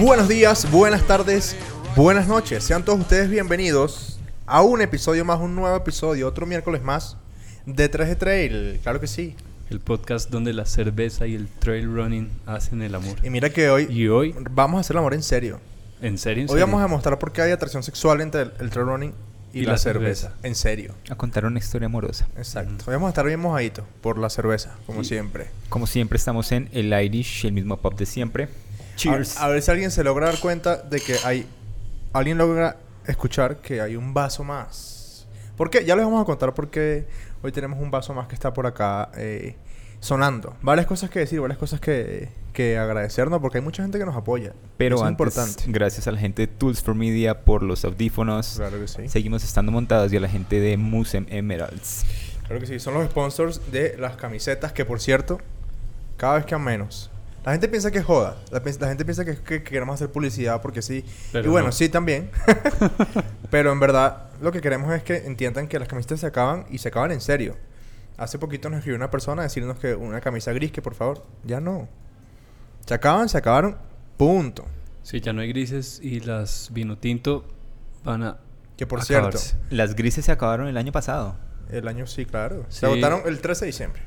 Buenos días, buenas tardes, buenas noches. Sean todos ustedes bienvenidos a un episodio más, un nuevo episodio, otro miércoles más de 3 de Trail. Claro que sí. El podcast donde la cerveza y el trail running hacen el amor. Y mira que hoy Y hoy, vamos a hacer el amor en serio. en serio, en Hoy serio? vamos a mostrar por qué hay atracción sexual entre el, el trail running y, Y la, la cerveza. cerveza. En serio. a contar una historia amorosa. Exacto. Hoy vamos a estar bien mojaditos por la cerveza, como Y- siempre. Como siempre estamos en el Irish, el mismo pub de siempre. Cheers. A, a ver si alguien se logra dar cuenta de que hay. Alguien logra escuchar que hay un vaso más. ¿Por qué? Ya les vamos a contar por qué hoy tenemos un vaso más que está por acá eh, sonando. Varias cosas que decir, varias cosas que, que agradecernos, porque hay mucha gente que nos apoya. Pero Eso es antes, importante. gracias a la gente de Tools for Media por los audífonos. Claro que sí. Seguimos estando montados y a la gente de Musem Emeralds. Claro que sí. Son los sponsors de las camisetas que, por cierto, cada vez quedan menos. La gente piensa que es joda. La, gente piensa que, que- que queremos hacer publicidad porque sí. Pero y bueno, no. sí también. Pero en verdad, lo que queremos es que entiendan que las camisetas se acaban y se acaban en serio. Hace poquito nos escribió una persona a decirnos que una camisa gris, que por favor, ya no. Se acaban, se acabaron, punto. Sí, ya no hay grises y las vino tinto van a Que por acabarse. cierto, Las grises se acabaron el año pasado. el año sí, claro. Se agotaron el 13 de diciembre.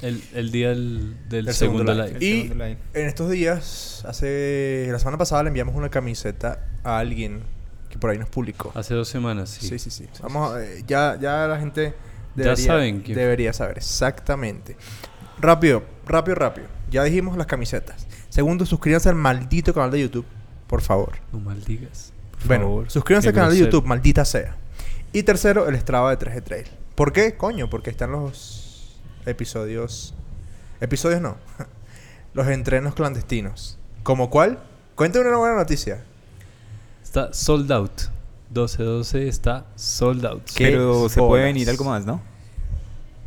El, el día del, segundo, segundo live. Y segundo live. en estos días, hace la semana pasada le enviamos una camiseta a alguien que por ahí nos publicó. Hace dos semanas, sí. Sí, sí, sí. Vamos, a- eh, ya, ya la gente Ya debería, saben quién fue. debería saber exactamente. Rápido, rápido, rápido. Ya dijimos las camisetas. Segundo, suscríbanse al maldito canal de YouTube, por favor. No maldigas. Por bueno, favor. suscríbanse Qué al canal de. YouTube, maldita sea. Y tercero, el Strava de 3G Trail. ¿Por qué? Coño, porque están los episodios. Episodios no. los entrenos clandestinos. ¿Como cuál? Cuéntame una buena noticia. Está sold out. 12-12 está sold out. ¿Qué Pero se puede venir algo más, ¿no?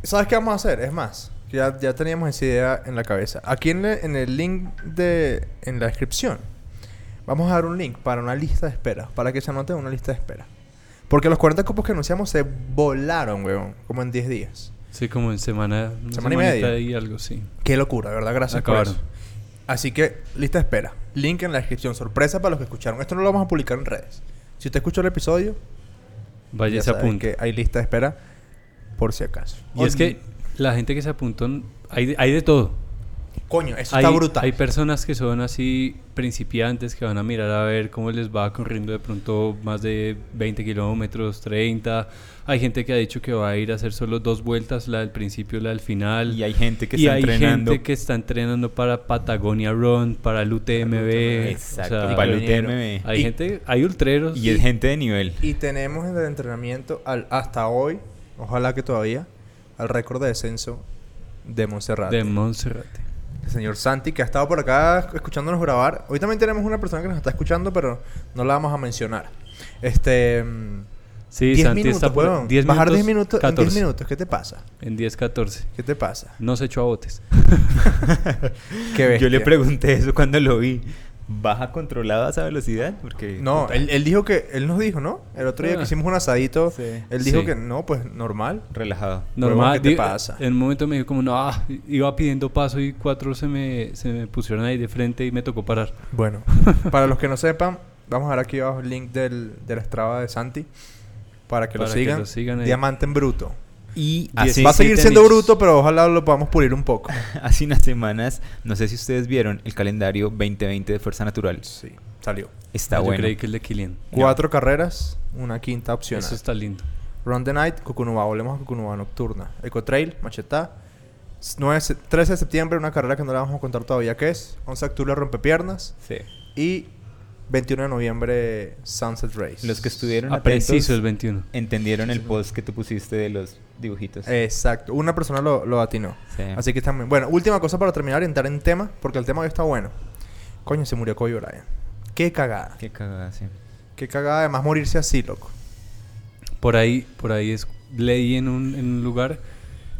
¿Sabes qué vamos a hacer? Es más, ya, ya teníamos esa idea en la cabeza. Aquí en, le- en el link de... En la descripción. Vamos a dar un link para una lista de espera. Para que se anoten una lista de espera. Porque los 40 cupos que anunciamos se volaron, weón. Como en 10 días. Sí, como en semana, Semana y media. y algo, sí. Qué locura, ¿verdad? Gracias por Acabaron. eso. Así que, lista de espera. Link en la descripción. Sorpresa para los que escucharon. Esto no lo vamos a publicar en redes. Si usted escuchó el episodio, ese saben apunte. que hay lista de espera por si acaso. Y es que la gente que se apuntó, hay de, hay de todo. Coño, eso hay, está brutal. hay personas que son así principiantes que van a mirar a ver cómo les va corriendo de pronto más de 20 kilómetros, 30. Hay gente que ha dicho que va a ir a hacer solo dos vueltas, la del principio y la del final. Y hay gente que Y está hay entrenando. gente que está entrenando para Patagonia Run, para el UTMB. Exacto. o sea, y para el. UTMB. Hay Y- gente, hay ultreros. Y es gente de nivel. Y tenemos en el entrenamiento al- hasta hoy, ojalá que todavía, al récord de descenso de Montserrat. de Monserrate. El señor Santi, que ha estado por acá escuchándonos grabar. Hoy también tenemos una persona que nos está escuchando, pero no la vamos a mencionar. Este. mm, Sí, 10 Santi minutos, está por weón. 10 Bajar minutos, 10 minutos en 10 14. minutos. ¿Qué te pasa? En 10, 14. ¿Qué te pasa? No se echó a botes. Qué. Yo le pregunté eso cuando lo vi. ¿Baja controlada esa velocidad? Porque... No, él, él dijo que. Él nos dijo, ¿no? El otro día que Ah. hicimos un asadito. Sí. Él dijo Sí. que no, pues normal. Relajado. Normal. ¿qué te pasa? En un momento me dijo como, no, ah, iba pidiendo paso y cuatro se me, se me pusieron ahí de frente y me tocó parar. Bueno, para los que no sepan, vamos a dar aquí abajo el link del, del Strava de Santi. Para que lo Para que sigan. lo sigan ahí. Diamante en bruto. Y Va a seguir siendo bruto, pero ojalá lo podamos pulir un poco. hace unas semanas, no sé si ustedes vieron el calendario 2020 de Fuerza Natural. Sí, salió. Está Yo bueno. creí que el de Kilian. Cuatro carreras, una quinta opción. Eso está lindo. Run the Night, Cucunubá. Volvemos a Cucunubá Nocturna. Eco Trail, Machetá. 9, se- 13 de septiembre, una carrera que no la vamos a contar todavía qué es. 11 de octubre, Rompepiernas. Sí. Y 21 de noviembre, Sunset Race. Los que estuvieron Ah, atentos preciso el 21. entendieron el post que tú pusiste de los dibujitos. Exacto. Una persona lo, lo atinó. Sí. Así que también. Bueno, última cosa para terminar y entrar en tema, porque el tema hoy está bueno. Coño, se murió Kobe Bryant. Qué cagada. Qué cagada, sí. Qué cagada, además morirse así, loco. Por ahí, por ahí es, leí en un, en un lugar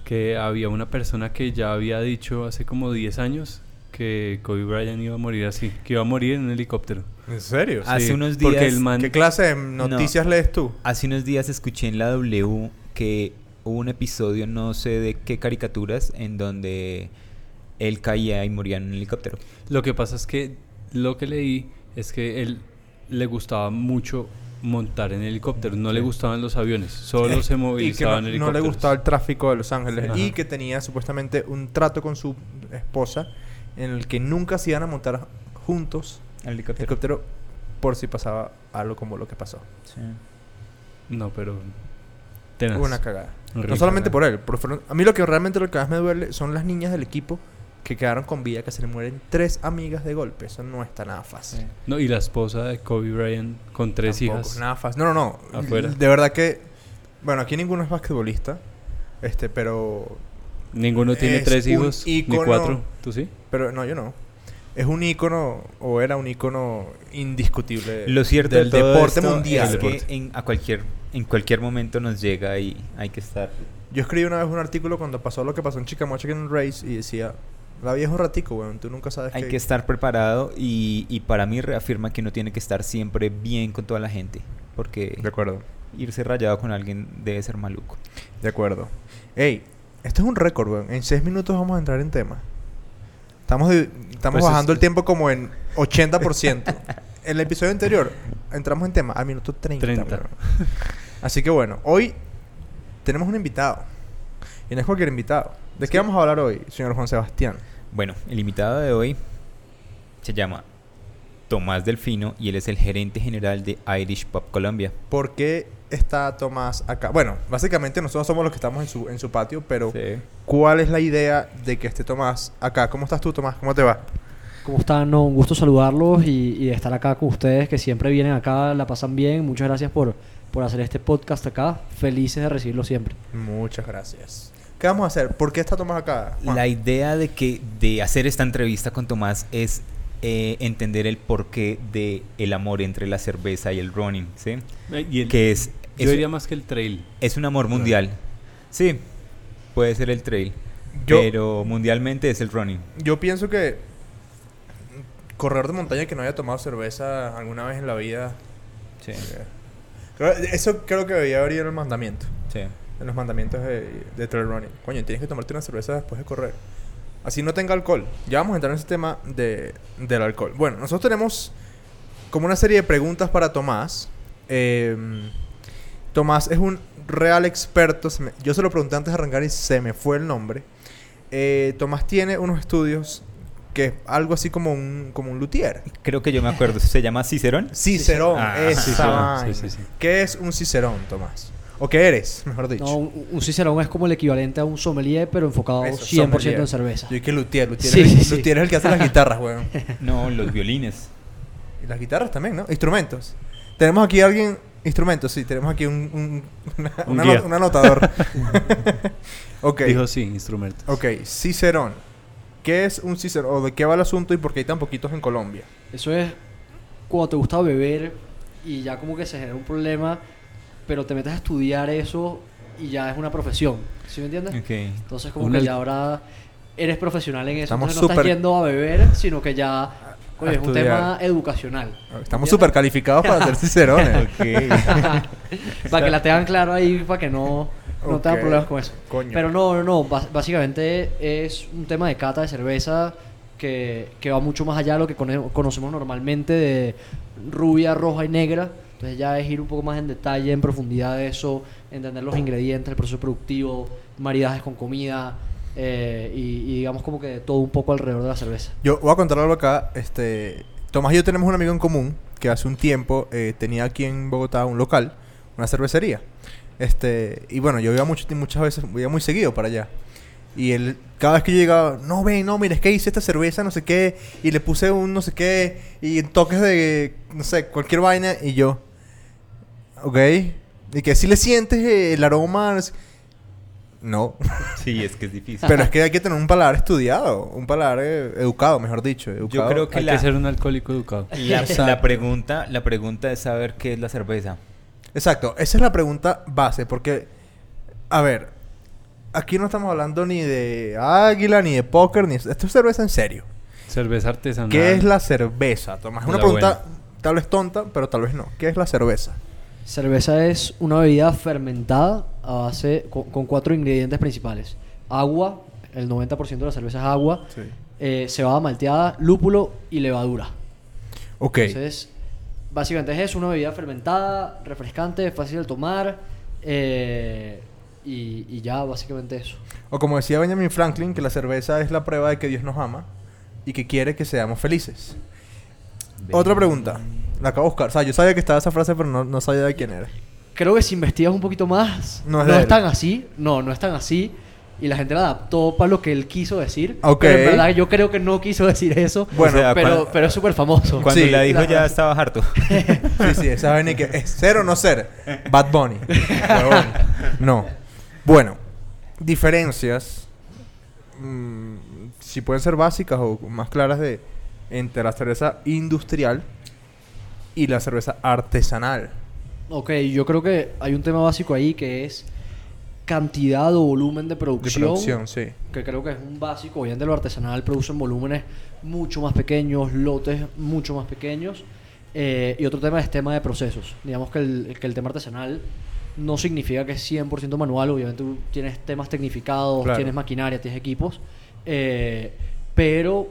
que había una persona que ya había dicho hace como 10 años que Kobe Bryant iba a morir así, que iba a morir en un helicóptero. ¿En serio? Hace Sí, unos porque días- el man- ¿Qué clase de noticias lees tú? Hace unos días escuché en la W que hubo un episodio, no sé de qué caricaturas, en donde él caía y moría en un helicóptero. Lo que pasa es que lo que leí es que él le gustaba mucho montar en helicóptero, no le gustaban los aviones, solo Eh, se y que no, movilizaban no le gustaba el tráfico de Los Ángeles Ajá. y que tenía supuestamente un trato con su esposa en el que nunca se iban a montar juntos El helicóptero. helicóptero por si pasaba algo como lo que pasó. Sí. No, pero tenaz. Hubo una cagada. No solamente por él, fueron- a mí lo que realmente lo que más me duele son las niñas del equipo que quedaron con vida, que se le mueren tres amigas de golpe. Eso no está nada fácil. Sí. No, y la esposa de Kobe Bryant con tres Tampoco hijas. Nada fácil. No, no, no. Afuera. De verdad que. Bueno, aquí ninguno es basquetbolista. Este, pero. Ninguno tiene Es tres hijos, ni ícono- cuatro. ¿Tú sí? Pero no, yo no. Es un ícono, o era un ícono indiscutible Lo cierto del de deporte mundial. es que en, a cualquier, en cualquier momento nos llega y hay que estar. Yo escribí una vez un artículo cuando pasó lo que pasó en Chicamocha en el race y decía: La vida es un ratico, weón. Tú nunca sabes Hay que estar preparado y, y para mí reafirma que uno tiene que estar siempre bien con toda la gente. Porque De acuerdo. irse rayado con alguien debe ser maluco. De acuerdo. Ey, esto es un récord, weón. En seis minutos vamos a entrar en tema. Estamos, de- estamos Pues es- bajando el tiempo como en 80%. el episodio anterior entramos en tema al minuto 30. 30. weón. Así que bueno, hoy tenemos un invitado. Y no es cualquier invitado. ¿De qué vamos a hablar hoy, señor Juan Sebastián? Bueno, el invitado de hoy se llama Tomás Delfino y él es el gerente general de Irish Pop Colombia. ¿Por qué está Tomás acá? Bueno, básicamente nosotros somos los que estamos en su, en su patio, pero ¿cuál es la idea de que esté Tomás acá? ¿Cómo estás tú, Tomás? ¿Cómo te va? ¿Cómo están? No, un gusto saludarlos y, estar acá con ustedes que siempre vienen acá, la pasan bien. Muchas gracias por, por hacer este podcast acá. Felices de recibirlo siempre. Muchas gracias. ¿Qué vamos a hacer? ¿Por qué está Tomás acá? Juan? La idea de que de hacer esta entrevista con Tomás es eh, entender el porqué de el amor entre la cerveza y el running, ¿sí? Eh, Y el- Que es yo es, diría más que el trail. es un amor mundial. Sí, puede ser el trail, Yo- pero mundialmente es el running. Yo pienso que correr de montaña que no haya tomado cerveza alguna vez en la vida. Sí, eh, creo- eso creo que debería haber ido en el mandamiento. sí. En los mandamientos de, de trail running. Coño, tienes que tomarte una cerveza después de correr. Así no tenga alcohol. Ya vamos a entrar en ese tema de, del alcohol. Bueno, nosotros tenemos como una serie de preguntas para Tomás. Eh, Tomás es un real experto. se me- yo se lo pregunté antes de arrancar y se me fue el nombre. Eh, Tomás tiene unos estudios que es algo así como un, como un luthier. Creo que yo me acuerdo, se llama Cicerón. Cicerón, Ah, Cicerón, sí, sí, sí. ¿Qué es un cicerón, Tomás? ¿O qué eres, mejor dicho? No, un, un cicerón es como el equivalente a un sommelier, pero enfocado Eso, 100% sommelier. en cerveza. Yo dije luthier, luthier, Sí, es, sí. es el que hace las guitarras, weón. No, los violines. Y las guitarras también, ¿no? Instrumentos. Tenemos aquí a alguien... Instrumentos, sí. Tenemos aquí un... un, una- Un una un anotador. ok. Dijo sí, instrumentos. Ok. Cicerón. ¿Qué es un cicerón? ¿O de qué va el asunto y por qué hay tan poquitos en Colombia? Eso es cuando te gusta beber y ya como que se genera un problema, pero te metes a estudiar eso y ya es una profesión. ¿Sí me entiendes? Ok. Entonces como que ya ahora eres profesional en eso. Estamos Entonces no estás yendo a beber, sino que ya oye, es un estudiar. tema educacional. Estamos súper calificados para ser cicerones. para que la tengan claro ahí, para que no, no tengan Ok. problemas con eso. Coño. Pero no, no, no. bas- básicamente es un tema de cata de cerveza que, que va mucho más allá de lo que cone- conocemos normalmente de rubia, roja y negra. Entonces ya es ir un poco más en detalle, en profundidad de eso, entender los ingredientes, el proceso productivo, maridajes con comida eh, y, y digamos como que todo un poco alrededor de la cerveza. Yo voy a contar algo acá. Este, Tomás y yo tenemos un amigo en común que hace un tiempo eh, tenía aquí en Bogotá un local, una cervecería. Este, y bueno, yo iba mucho, muchas veces, iba muy seguido para allá. Y él, cada vez que yo llegaba, no, ven, no, mira, es que hice esta cerveza, no sé qué, y le puse un no sé qué, y toques de, no sé, cualquier vaina, y yo, ok, y que si le sientes eh, el aroma, no Sí, es que es difícil. pero es que hay que tener un paladar estudiado, un paladar eh, educado, mejor dicho. Educado. creo que Hay la- que ser un alcohólico educado. La, pregunta, la pregunta es saber qué es la cerveza. Exacto, esa es la pregunta base, porque, a ver, aquí no estamos hablando ni de águila, ni de póker, ni... Esto es cerveza en serio. Cerveza artesanal. ¿Qué es la cerveza, Tomás? Es una La pregunta tal vez tonta, pero tal vez no. ¿Qué es la cerveza? Cerveza es una bebida fermentada a base con, con cuatro ingredientes principales. Agua, el 90% de la cerveza es agua, Sí. eh, cebada malteada, lúpulo y levadura. Ok. Entonces, básicamente es una bebida fermentada, refrescante, fácil de tomar. eh, y, y ya, básicamente eso. O como decía Benjamin Franklin, que la cerveza es la prueba de que Dios nos ama y que quiere que seamos felices. Otra pregunta. La acabo de buscar. O sea, yo sabía que estaba esa frase, pero no, no sabía de quién era. Creo que si investigas un poquito más, No no es él. tan así. No, no es tan así. Y la gente la adaptó para lo que él quiso decir. Ok. Pero en verdad yo creo que no quiso decir eso. Bueno, O sea, pero, cuando- pero es súper famoso. Cuando Sí, la dijo la- ya estaba harto. Sí, sí, esa vaina y que es ser o no ser. Bad Bunny. Huevón. No. Bueno, diferencias. mm, si pueden ser básicas o más claras de entre la cerveza industrial y la cerveza artesanal. Ok, yo creo que hay un tema básico ahí que es cantidad o volumen de De producción. producción, sí. que creo que es un básico. Obviamente lo artesanal producen volúmenes mucho más pequeños, lotes mucho más pequeños. Eh, y otro tema es tema de procesos. Digamos que el, que el tema artesanal no significa que es 100% manual. Obviamente tú tienes temas tecnificados, Claro. tienes maquinaria, tienes equipos. eh, pero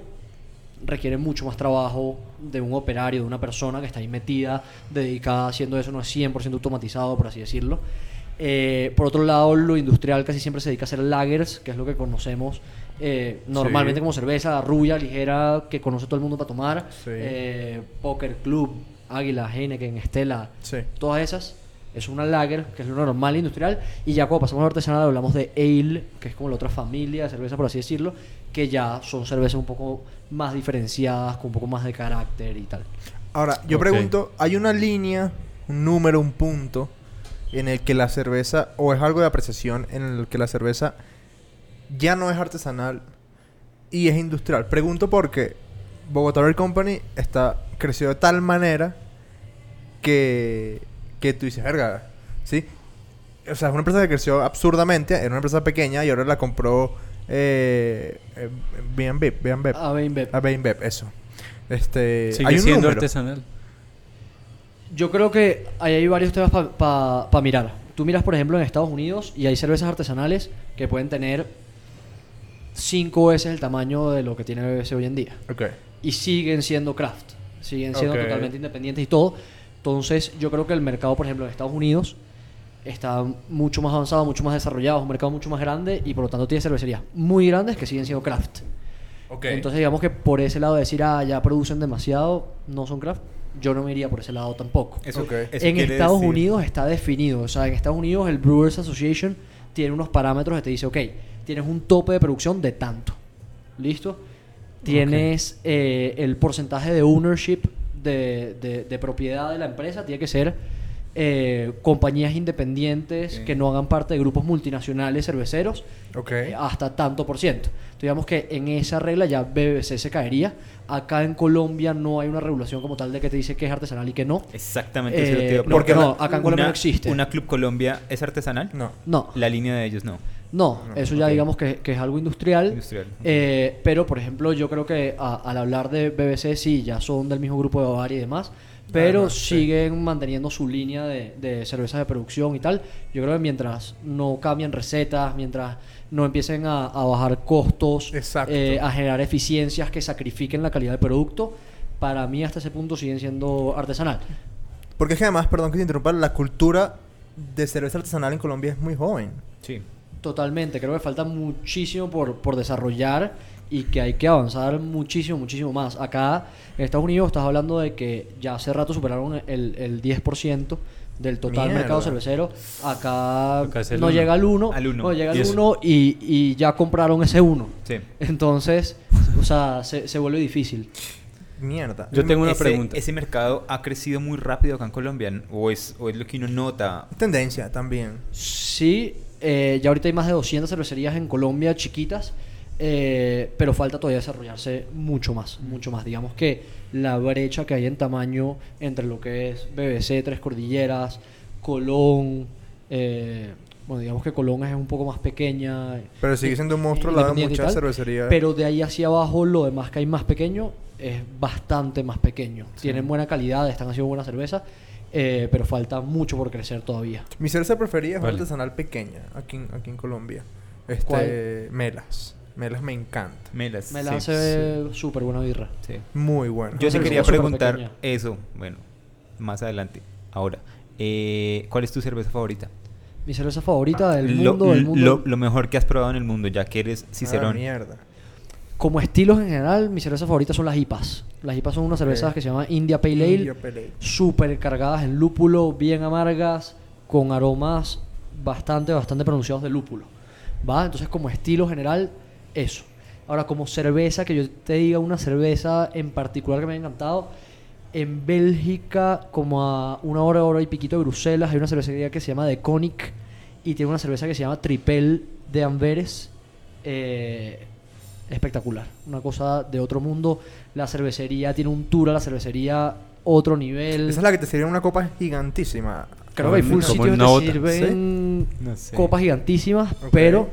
requiere mucho más trabajo de un operario, de una persona que está ahí metida, dedicada haciendo eso, no es 100% automatizado, por así decirlo. Eh, por otro lado, lo industrial casi siempre se dedica a hacer lagers, que es lo que conocemos eh, normalmente Sí. como cerveza rubia, ligera, que conoce todo el mundo para tomar. Sí. Eh, Poker Club, Águila, Heineken, Estela, Sí. todas esas. Es una lager, que es lo normal industrial. Y ya cuando pasamos a lo artesanal hablamos de ale, que es como la otra familia de cerveza, por así decirlo, que ya son cervezas un poco más diferenciadas, con un poco más de carácter y tal. Ahora, yo pregunto, ¿hay una línea, un número, un punto en el que la cerveza, o es algo de apreciación, en el que la cerveza ya no es artesanal y es industrial? Pregunto porque Bogotá Beer Company está, creció de tal manera que, que tú dices, verga, ¿sí? O sea, es una empresa que creció absurdamente, era una empresa pequeña y ahora la compró eh, eh, B&B, B&B, A Beinbeb. a B&B, eso. Este, Sigue hay un siendo número. artesanal. Yo creo que ahí hay varios temas para mirar. Tú miras, por ejemplo, en Estados Unidos y hay cervezas artesanales que pueden tener cinco veces el tamaño de lo que tiene BBC hoy en día. Ok. Y siguen siendo craft. Siguen siendo Ok. totalmente independientes y todo. Entonces, yo creo que el mercado, por ejemplo, en Estados Unidos está mucho más avanzado, mucho más desarrollado, es un mercado mucho más grande y por lo tanto tiene cervecerías muy grandes que siguen siendo craft. Ok. Entonces, digamos que por ese lado de decir, ah, ya producen demasiado, no son craft, yo no me iría por ese lado tampoco. Eso, Ok. eso en Estados decir- Unidos está definido. O sea, en Estados Unidos el Brewers Association tiene unos parámetros que te dice, ok, tienes un tope de producción de tanto. ¿Listo? Tienes eh, el porcentaje de ownership de, de- de propiedad de la empresa, tiene que ser eh, compañías independientes Ok. que no hagan parte de grupos multinacionales cerveceros Ok. eh, hasta tanto por ciento. Entonces, digamos que en esa regla ya BBC se caería. Acá en Colombia no hay una regulación como tal de que te dice que es artesanal y que no. Exactamente, eso lo Eh, iba a porque no, acá en Colombia Una- no existe. ¿Una Club Colombia es artesanal? No. No, La línea de ellos no. no, No, eso ya ok. digamos que, que es algo industrial. Industrial. Eh, pero, por ejemplo, yo creo que a- al hablar de BBC, sí, ya son del mismo grupo de Bavaria y demás, pero sí. siguen manteniendo su línea de, de cervezas de producción y tal. Yo creo que mientras no cambien recetas, mientras no empiecen a, a bajar costos, eh, a generar eficiencias que sacrifiquen la calidad del producto, para mí hasta ese punto siguen siendo artesanal. Porque es que además, perdón que te interrumpa, la cultura de cerveza artesanal en Colombia es muy joven. Sí. Totalmente, creo que falta muchísimo por, por desarrollar y que hay que avanzar muchísimo, muchísimo más. Acá en Estados Unidos estás hablando de que ya hace rato superaron el, el 10% del total Mierda. mercado cervecero. Acá, no uno. llega al 1, Al uno. no llega Y al eso- 1 y, y ya compraron ese 1. Sí. Entonces, o sea, se, se vuelve difícil. Mierda. Yo tengo una ese, pregunta. ¿Ese mercado ha crecido muy rápido acá en Colombia? ¿O es, o es lo que uno nota? Tendencia también. Sí, eh, ya ahorita hay más de 200 cervecerías en Colombia chiquitas, eh, pero falta todavía desarrollarse mucho más, mucho más. Digamos que la brecha que hay en tamaño entre lo que es BBC, Tres Cordilleras, Colón, eh, bueno, digamos que Colón es un poco más pequeña. Pero sigue siendo un monstruo y muchas cervecerías. Pero de ahí hacia abajo, lo demás que hay más pequeño es bastante más pequeño. Tienen buena calidad, están haciendo buena cerveza, eh, pero falta mucho por crecer todavía. Mi cerveza preferida es una Vale. artesanal pequeña aquí en, aquí en Colombia. Este, ¿Cuál? Melas. Melas me encanta. Melas. Me la sí. hace súper buena birra. Sí. Muy bueno. Yo sí quería preguntar pequeña. eso. Bueno, más adelante. Ahora, eh, ¿cuál es tu cerveza favorita? Mi cerveza favorita del Lo- mundo, del mundo. Lo, lo mejor que has probado en el mundo, ya que eres Ah, Cicerón. mierda. Como estilos en general, mi cerveza favorita son las IPAs. Las IPAs son unas cervezas que se llaman India Pale Ale, Pale. súper cargadas en lúpulo, bien amargas, con aromas bastante, bastante pronunciados de lúpulo. ¿Va? Entonces, como estilo general, eso. Ahora, como cerveza, que yo te diga una cerveza en particular que me ha encantado. En Bélgica, como a una hora, hora y piquito de Bruselas, hay una cervecería que se llama The Conic y tiene una cerveza que se llama Tripel de Amberes. Eh, espectacular. Una cosa de otro mundo. La cervecería tiene un tour a la cervecería otro nivel. Esa es la que te sirve una copa gigantísima. Creo que hay full sitios que sirven No sé. copas gigantísimas, pero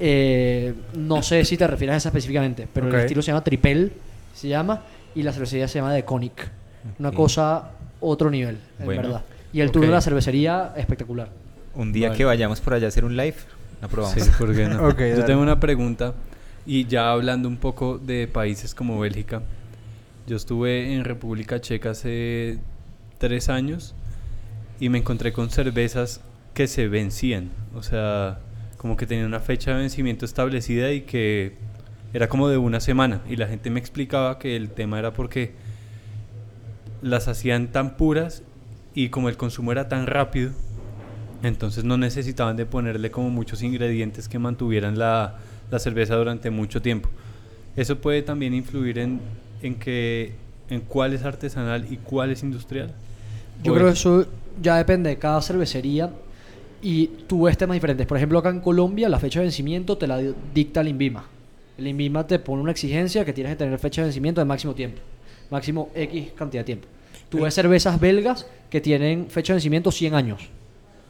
eh, no sé si te refieres a esa específicamente. Pero el estilo se llama Tripel, se llama, y la cervecería se llama The Conic. Una cosa otro nivel, en Bueno. verdad. Y el tour de la cervecería, espectacular. Un día Vale. que vayamos por allá a hacer un live, la probamos. Sí, ¿por qué no? Yo dale. tengo una pregunta y ya hablando un poco de países como Bélgica. Yo estuve en República Checa hace tres años y me encontré con cervezas que se vencían. O sea, como que tenían una fecha de vencimiento establecida y que era como de una semana. Y la gente me explicaba que el tema era porque las hacían tan puras y como el consumo era tan rápido, entonces no necesitaban de ponerle como muchos ingredientes que mantuvieran la, la cerveza durante mucho tiempo. Eso puede también influir en, en que en cuál es artesanal y cuál es industrial. Yo creo que es- eso ya depende de cada cervecería y tú ves temas diferentes. Por ejemplo, acá en Colombia la fecha de vencimiento te la di- dicta el INVIMA. El INVIMA te pone una exigencia que tienes que tener fecha de vencimiento de máximo tiempo. Máximo X cantidad de tiempo. Tú ves cervezas belgas que tienen fecha de vencimiento 100 años.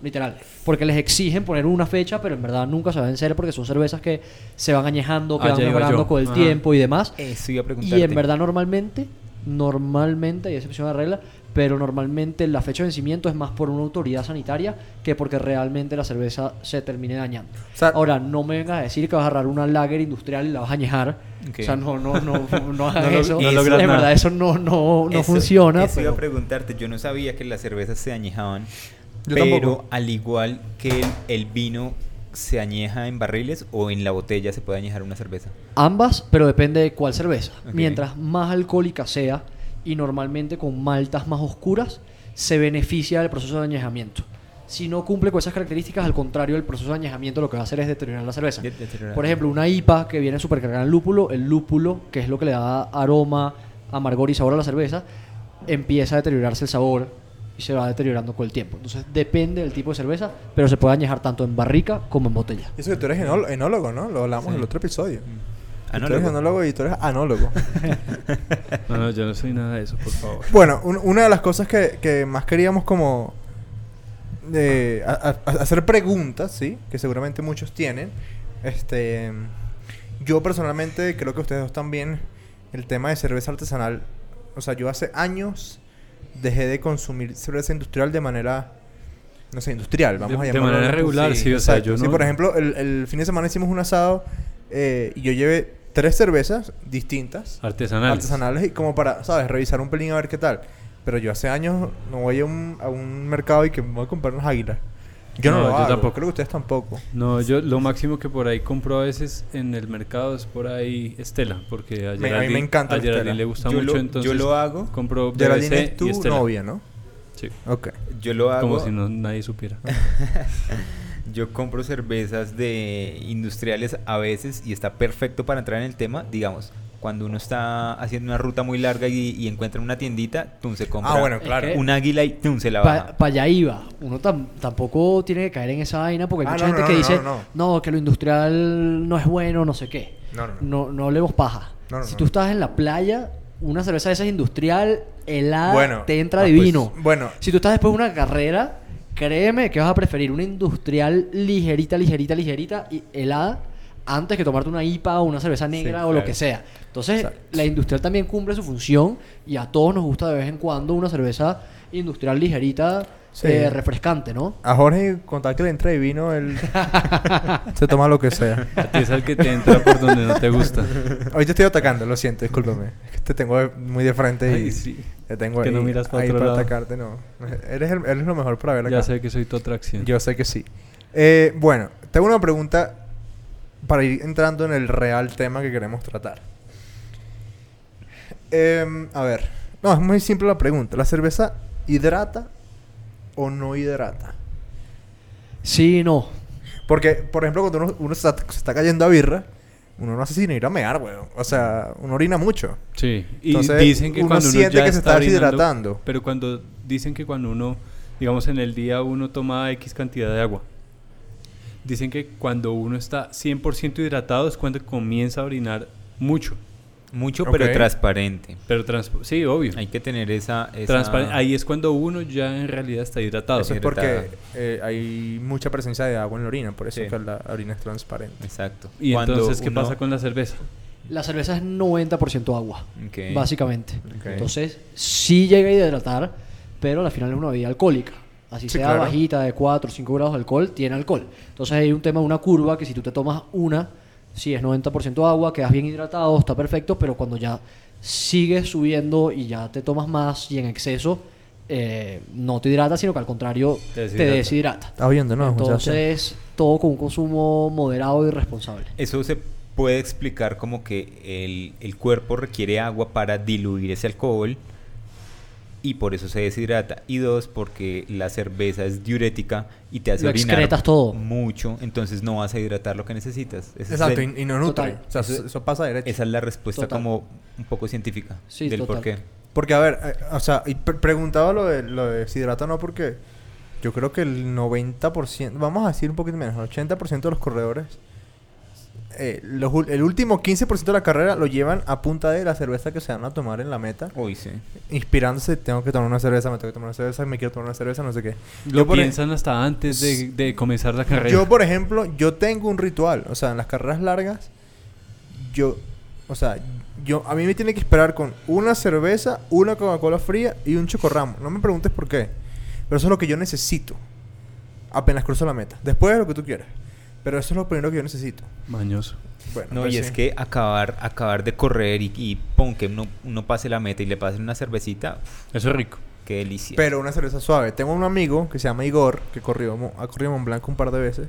Literal. Porque les exigen poner una fecha, pero en verdad nunca se va a vencer porque son cervezas que se van añejando, que Ah, van ya iba mejorando con el Ajá. tiempo y demás. Eso iba a preguntarte. Y en verdad normalmente, normalmente, hay excepción a la regla, pero normalmente la fecha de vencimiento es más por una autoridad sanitaria que porque realmente la cerveza se termine dañando. O sea, Ahora, no me vengas a decir que vas a agarrar una lager industrial y la vas a añejar. O sea, no, no, no, no hagas No eso. no En logras verdad, eso no, no, no Eso- funciona. Eso iba pero- a preguntarte. Yo no sabía que las cervezas se añejaban. Yo pero tampoco. al igual que el, el vino se añeja en barriles o en la botella se puede añejar una cerveza. Ambas, pero depende de cuál cerveza. Mientras más alcohólica sea y normalmente con maltas más oscuras, se beneficia del proceso de añejamiento. Si no cumple con esas características, al contrario, el proceso de añejamiento lo que va a hacer es deteriorar la cerveza. De- deteriorar. Por ejemplo, una IPA que viene supercargada en lúpulo, el lúpulo, que es lo que le da aroma, amargor y sabor a la cerveza, empieza a deteriorarse el sabor y se va deteriorando con el tiempo. Entonces depende del tipo de cerveza, pero se puede añejar tanto en barrica como en botella. Eso que tú eres enólogo, enólogo, ¿no? Lo hablamos Sí. en el otro episodio. Ah, Tú no, eres luego. enólogo y tú eres anólogo. No, no, yo no soy nada de eso, por favor. bueno, un- una de las cosas que, que más queríamos como... eh, a- a- a- hacer preguntas, ¿sí? Que seguramente muchos tienen. Este... Yo personalmente creo que ustedes dos también... El tema de cerveza artesanal... O sea, yo hace años dejé de consumir cerveza industrial de manera... No sé, industrial, vamos De- a de llamarlo. manera regular, sí, o sea, yo Sí, no- por ejemplo, el, el fin de semana hicimos un asado eh, y yo llevé tres cervezas distintas Artesanal. artesanales y como para, ¿sabes? Revisar un pelín a ver qué tal. Pero yo hace años no voy a un, a un mercado y que me voy a comprar unas águilas. Yo no, No, lo yo hago. tampoco. Creo que ustedes tampoco. No, yo lo máximo que por ahí compro a veces en el mercado es por ahí Estela, porque a Me- a mí me Geraldine, encanta a Geraldine le gusta Yo mucho, lo- entonces yo lo hago. compro Geraldine BBC es tu y novia, ¿no? Sí, Ok. Yo lo hago. como si no nadie supiera. Yo compro cervezas de industriales a veces y está perfecto para entrar en el tema. Digamos, cuando uno está haciendo una ruta muy larga y, y encuentra una tiendita, tú se compra Ah, bueno, Es claro. que- un águila y tú se la Para baja. allá iba. Uno tam- tampoco tiene que caer en esa vaina porque hay Ah, mucha no, gente no, que no, dice, no, no, no. que lo industrial no es bueno, no sé qué. No, no, no. Hablemos paja. No, no, si no. tú estás en la playa, una cerveza de esa industrial, helada, Bueno, te entra ah, pues, divino. Bueno, Si tú estás después de una carrera, créeme que vas a preferir una industrial ligerita, ligerita, ligerita y helada antes que tomarte una IPA o una cerveza negra o lo que sea. Entonces, Exacto. la industrial también cumple su función y a todos nos gusta de vez en cuando una cerveza industrial ligerita Sí. eh, refrescante, ¿no? A Jorge, con tal que le entre vino, él se toma lo que sea. A ti es el que te entra por donde no te gusta. Hoy te estoy atacando, lo siento, discúlpame. Es que te tengo muy de frente y Ay, sí. Te tengo Que ahí, no miras pa' ahí otro para lado. atacarte, no. Eres, el- eres lo mejor para ver acá. Ya sé que soy tu atracción. Yo sé que sí. Eh, bueno, tengo una pregunta para ir entrando en el real tema que queremos tratar. Em, a ver, no, es muy simple la pregunta. ¿La cerveza hidrata o no hidrata? Sí, no. Porque, por ejemplo, cuando uno, uno se, está, se está cayendo a birra, uno no hace sino ir a mear, weón. O sea, uno orina mucho. Sí, y Entonces, dicen que uno cuando uno siente ya que se está deshidratando. Pero cuando dicen que cuando uno, digamos en el día uno toma X cantidad de agua. Dicen que cuando uno está 100% hidratado es cuando comienza a orinar mucho. Mucho, pero transparente. Pero trans- sí, obvio. Hay que tener esa... esa- Ahí es cuando uno ya en realidad está hidratado. Eso es porque eh, hay mucha presencia de agua en la orina, por eso Sí. es que la orina es transparente. Exacto. Y Cuando entonces, ¿qué uno- pasa con la cerveza? La cerveza es 90% agua, básicamente. Entonces, sí llega a hidratar, pero al final es una bebida alcohólica. Así Sí, sea claro. bajita, de 4 o 5 grados de alcohol, tiene alcohol. Entonces hay un tema de una curva que si tú te tomas una, sí es 90% agua, quedas bien hidratado, está perfecto, pero cuando ya sigues subiendo y ya te tomas más y en exceso, eh, no te hidrata, sino que al contrario Te te deshidrata. ¿no? muchacho? Entonces, todo con un consumo moderado y responsable. Eso se puede explicar como que el, el cuerpo requiere agua para diluir ese alcohol y por eso se deshidrata. Y dos, porque la cerveza es diurética y te hace Lo orinar todo. mucho, entonces no vas a hidratar lo que necesitas. Ese es Exacto, el- y, no nutre. Total. O sea, Eso- pasa derecho. esa es la respuesta Total. como un poco científica Sí, del total. por qué. Porque, a ver, eh, o sea, y pre- preguntaba lo de, lo de si hidrata o no, porque yo creo que el 90%, vamos a decir un poquito menos, el 80% de los corredores, eh, los el último 15% de la carrera lo llevan a punta de la cerveza que se van a tomar en la meta, Uy, sí. inspirándose, tengo que tomar una cerveza, me tengo que tomar una cerveza, me quiero tomar una cerveza, no sé qué. Lo e- piensan hasta antes de, de comenzar la carrera. Yo, por ejemplo, yo tengo un ritual. O sea, en las carreras largas, yo, o sea, yo, a mí me tiene que esperar con una cerveza, una Coca-Cola fría y un chocorramo. No me preguntes por qué. Pero eso es lo que yo necesito. Apenas cruzo la meta. Después de lo que tú quieras. Pero eso es lo primero que yo necesito. Mañoso. Bueno, No, pues y sí. es que acabar, acabar de correr y, y pon que uno, uno pase la meta y le pasen una cervecita, uf, Eso es rico. qué delicia. Pero una cerveza suave. Tengo un amigo que se llama Igor, que corrió, mo- ha corrido Mont Blanc un par de veces.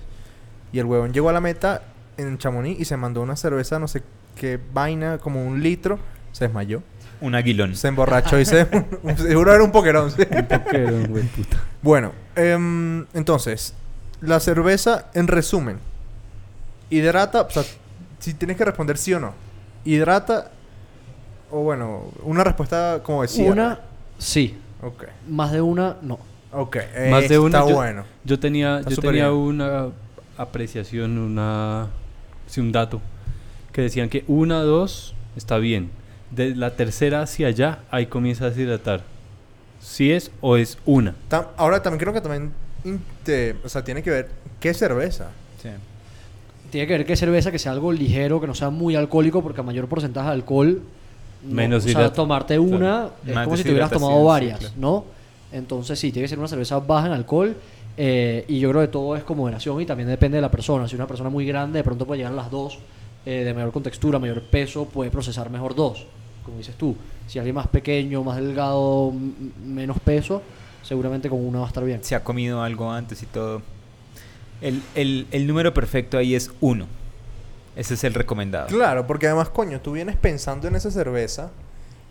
Y el huevón llegó a la meta en Chamonix y se mandó una cerveza, no sé qué vaina, como un litro. Se desmayó. un aguilón. Se emborrachó y se... seguro era un pokerón. sí. Pokerón, güey, puta. Bueno, em, entonces, la cerveza, en resumen, hidrata, o sea, si tienes que responder sí o no, hidrata, o bueno, una respuesta como decía. Una, sí. Ok, Más de una, no. ok. Más de una, Está yo- bueno. Yo tenía, Está yo tenía bien. una apreciación, una, sí, un dato, que decían que una, dos está bien. De la tercera hacia allá, ahí comienza a deshidratar. Si es o es una. Tam- ahora también creo que también, o sea, tiene que ver qué cerveza. Sí. Tiene que ver que cerveza que sea algo ligero, que no sea muy alcohólico, porque a mayor porcentaje de alcohol. no- Menos o sea, tomarte una es Más como si te hubieras tomado varias, sí, claro. ¿no? Entonces sí, tiene que ser una cerveza baja en alcohol. eh, y yo creo que todo es con moderación y también depende de la persona. Si una persona muy grande de pronto puede llegar a las dos, eh, de mayor contextura, mayor peso, puede procesar mejor dos, como dices tú. Si alguien más pequeño, más delgado, menos peso, seguramente con una va a estar bien. Se ha comido algo antes y todo. El, el- el número perfecto ahí es uno. Ese es el recomendado. Claro, porque además, coño, tú vienes pensando en esa cerveza,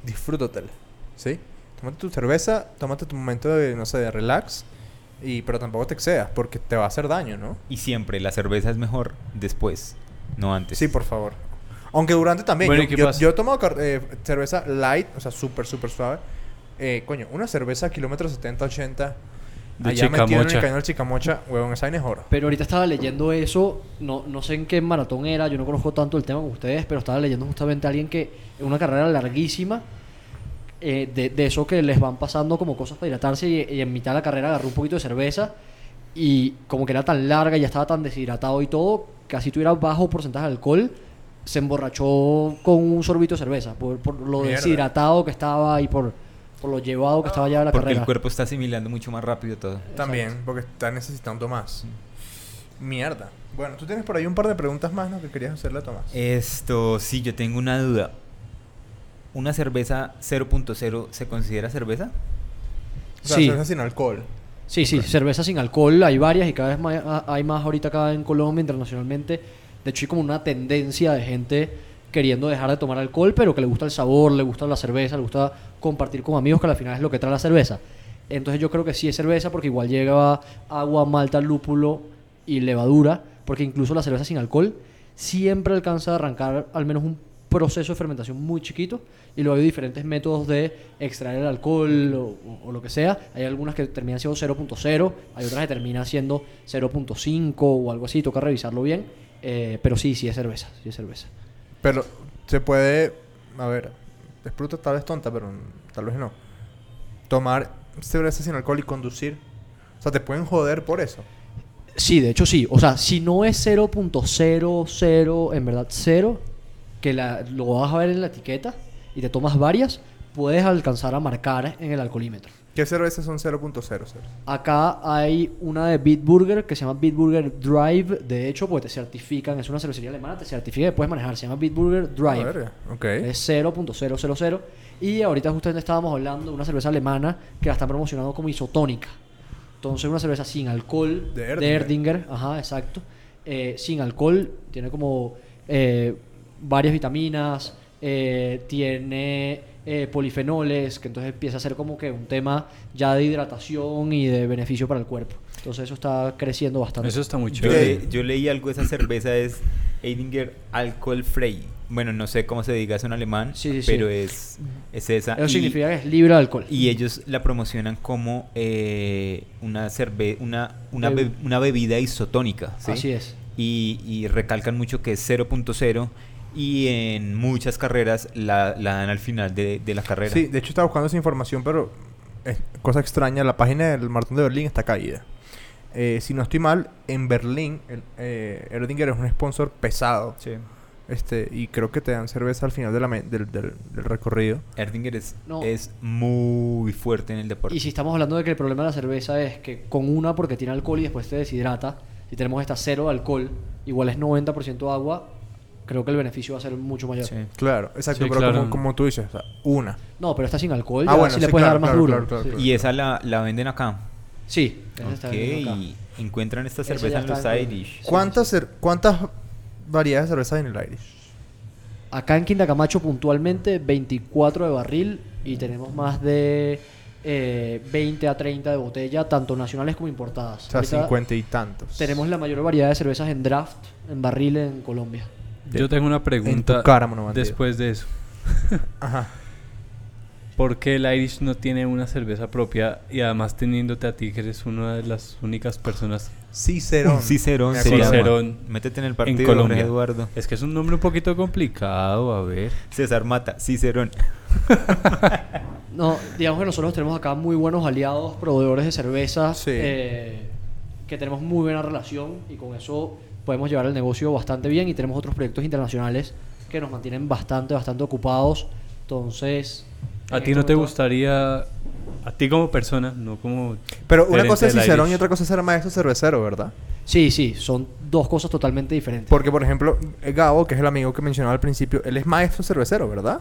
disfrútatela, ¿sí? Tómate tu cerveza, tómate tu momento de, no sé, de relax, y, pero tampoco te excedas, porque te va a hacer daño, ¿no? Y siempre la cerveza es mejor después, no antes. Sí, por favor. Aunque durante también. Bueno, ¿y yo, qué yo- pasa? yo he tomado eh, cerveza light, o sea, súper, súper suave. Eh, coño, una cerveza a kilómetros 70, 80. De allá metido en el Chicamocha. cañón del Chicamocha, huevón, esa vaina es oro. Pero ahorita estaba leyendo eso, no, no sé en qué maratón era, yo no conozco tanto el tema como ustedes, pero estaba leyendo justamente a alguien que en una carrera larguísima, eh, de, de eso que les van pasando como cosas para hidratarse y, y en mitad de la carrera agarró un poquito de cerveza y como que era tan larga y ya estaba tan deshidratado y todo, que así tuviera bajo porcentaje de alcohol, se emborrachó con un sorbito de cerveza, por, por lo Mierda. deshidratado que estaba y por, por lo llevado que estaba ya la Porque carrera. el cuerpo está asimilando mucho más rápido todo. También, porque está necesitando más. Mierda. Bueno, tú tienes por ahí un par de preguntas más, ¿no? Que querías hacerle a Tomás. Esto, sí, yo tengo una duda. ¿Una cerveza 0.0 se considera cerveza? O sea, sí. cerveza sin alcohol. Sí, sí, cerveza sin alcohol hay varias y cada vez más, hay más ahorita acá en Colombia internacionalmente. De hecho hay como una tendencia de gente queriendo dejar de tomar alcohol, pero que le gusta el sabor, le gusta la cerveza, le gusta compartir con amigos, que al final es lo que trae la cerveza. Entonces yo creo que sí es cerveza porque igual llega agua, malta, lúpulo y levadura, porque incluso la cerveza sin alcohol siempre alcanza a arrancar al menos un proceso de fermentación muy chiquito y luego hay diferentes métodos de extraer el alcohol o, o- o lo que sea. Hay algunas que terminan siendo 0.0, hay otras que terminan siendo 0.5 o algo así, toca revisarlo bien. Eh, pero sí, sí es cerveza, sí es cerveza. Pero se puede, a ver, es pregunta tal vez tonta, pero tal vez no. Tomar cerveza sin alcohol y conducir. O sea, te pueden joder por eso. Sí, de hecho sí. O sea, si no es 0.00, en verdad cero, que la, lo vas a ver en la etiqueta y te tomas varias, puedes alcanzar a marcar en el alcoholímetro. ¿Qué cervezas son 0.00? Acá hay una de Bitburger que se llama Bitburger Drive. De hecho, pues te certifican, es una cervecería alemana, te certifica que puedes manejar. Se llama Bitburger Drive. verga. Ok. Es 0.000. Y ahorita justamente estábamos hablando de una cerveza alemana que la están promocionando como isotónica. Entonces, una cerveza sin alcohol De de Erdinger. Erdinger. Ajá, exacto. Eh, sin alcohol, tiene como eh, varias vitaminas, eh, tiene eh, polifenoles, que entonces empieza a ser como que un tema ya de hidratación y de beneficio para el cuerpo. Entonces, eso está creciendo bastante. Eso está muy Yo, chévere. le- yo leí algo, esa cerveza es Eidinger Alcohol Frei. Bueno, no sé cómo se diga eso en alemán, Sí, sí, sí. pero es, es esa. Eso Y- significa que es libre de alcohol. Y ellos la promocionan como eh, una, cerve una, una, Bebi- be- una bebida isotónica. ¿sí? Así es. Y, y recalcan mucho que es 0.0 y en muchas carreras la, la dan al final de, de la carrera. Sí, de hecho estaba buscando esa información, pero es cosa extraña, la página del Maratón de Berlín está caída. Eh, si no estoy mal, en Berlín, el, eh, Erdinger es un sponsor pesado. Sí. Este, y creo que te dan cerveza al final de la me- del, del- del recorrido. Erdinger es, No. es muy fuerte en el deporte. Y si estamos hablando de que el problema de la cerveza es que con una porque tiene alcohol y después te deshidrata, si tenemos esta cero de alcohol, igual es 90% agua, creo que el beneficio va a ser mucho mayor. Sí. Claro, exacto, Sí, pero claro. como, como tú dices, o sea, una. No, pero está sin alcohol, Ah, ya bueno, sí le puedes claro, dar más claro, duro. claro, claro, Sí. claro. Y esa la, la venden acá. Sí, esa está Ok, bien acá. y encuentran esta cerveza en los en- Irish. Sí, ¿Cuántas, ¿Cuántas variedades de cerveza hay en el Irish? Acá en Quinta Camacho puntualmente 24 de barril y tenemos más de eh, 20 a 30 de botella, tanto nacionales como importadas. O sea, Ahorita 50 y tantos. Tenemos la mayor variedad de cervezas en draft, en barril en Colombia. Yo tengo una pregunta tu cara, después de eso. Ajá. ¿Por qué el Irish no tiene una cerveza propia y además teniéndote a ti que eres una de las únicas personas? Cicerón. Cicerón. Cicerón Métete en el partido, Colombia. Jorge Eduardo. Es que es un nombre un poquito complicado, a ver. César Mata, Cicerón. No, digamos que nosotros tenemos acá muy buenos aliados, proveedores de cerveza, Sí. eh, que tenemos muy buena relación y con eso podemos llevar el negocio bastante bien y tenemos otros proyectos internacionales que nos mantienen bastante, bastante ocupados. Entonces... ¿A en ti este no te gustaría, a ti como persona, no como... Pero una cosa es Cicerón y otra cosa es ser maestro cervecero, ¿verdad? Sí, sí, son dos cosas totalmente diferentes. Porque, por ejemplo, Gabo, que es el amigo que mencionaba al principio, él es maestro cervecero, ¿verdad?